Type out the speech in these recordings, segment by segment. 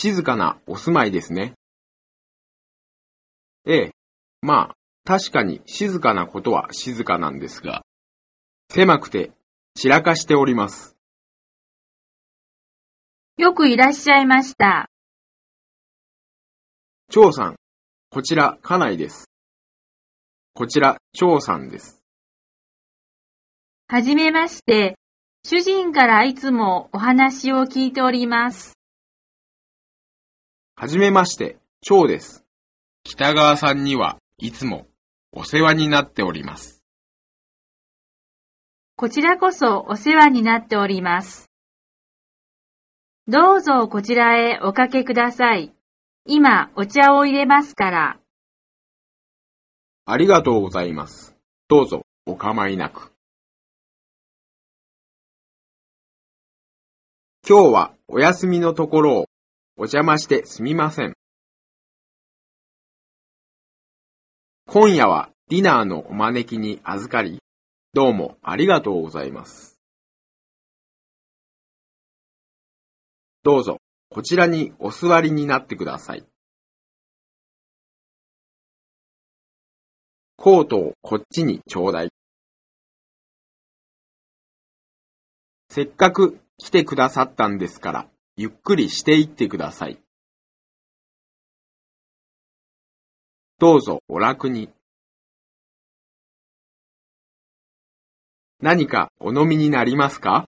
静かなお住まいですね。ええ、まあ、確かに静かなことは静かなんですが、狭くて散らかしております。よくいらっしゃいました。張さん、こちら家内です。こちら張さんです。はじめまして。主人からいつもお話を聞いております。はじめまして、張です。北川さんにはいつもお世話になっております。こちらこそお世話になっております。どうぞこちらへおかけください。今お茶を入れますから。ありがとうございます。どうぞお構いなく。今日はお休みのところをお邪魔してすみません。今夜はディナーのお招きに預かり、どうもありがとうございます。どうぞ、こちらにお座りになってください。コートをこっちにちょうだい。せっかく来てくださったんですから、ゆっくりしていってください。どうぞお楽に。何かお飲みになりますか？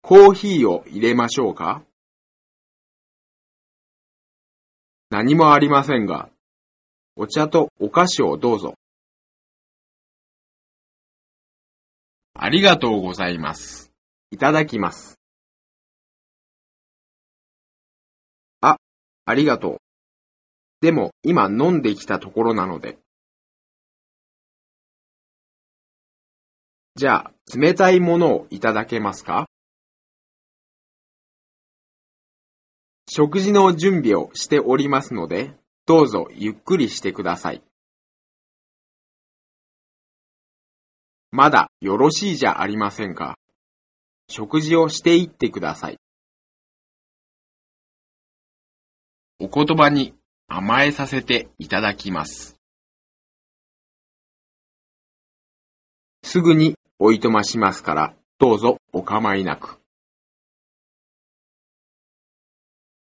コーヒーを入れましょうか？何もありませんが、お茶とお菓子をどうぞ。ありがとうございます。いただきます。あ、ありがとう。でも今飲んできたところなので。じゃあ、冷たいものをいただけますか？食事の準備をしておりますので、どうぞゆっくりしてください。まだよろしいじゃありませんか。食事をしていってください。お言葉に甘えさせていただきます。すぐにおいとましますから、どうぞお構いなく。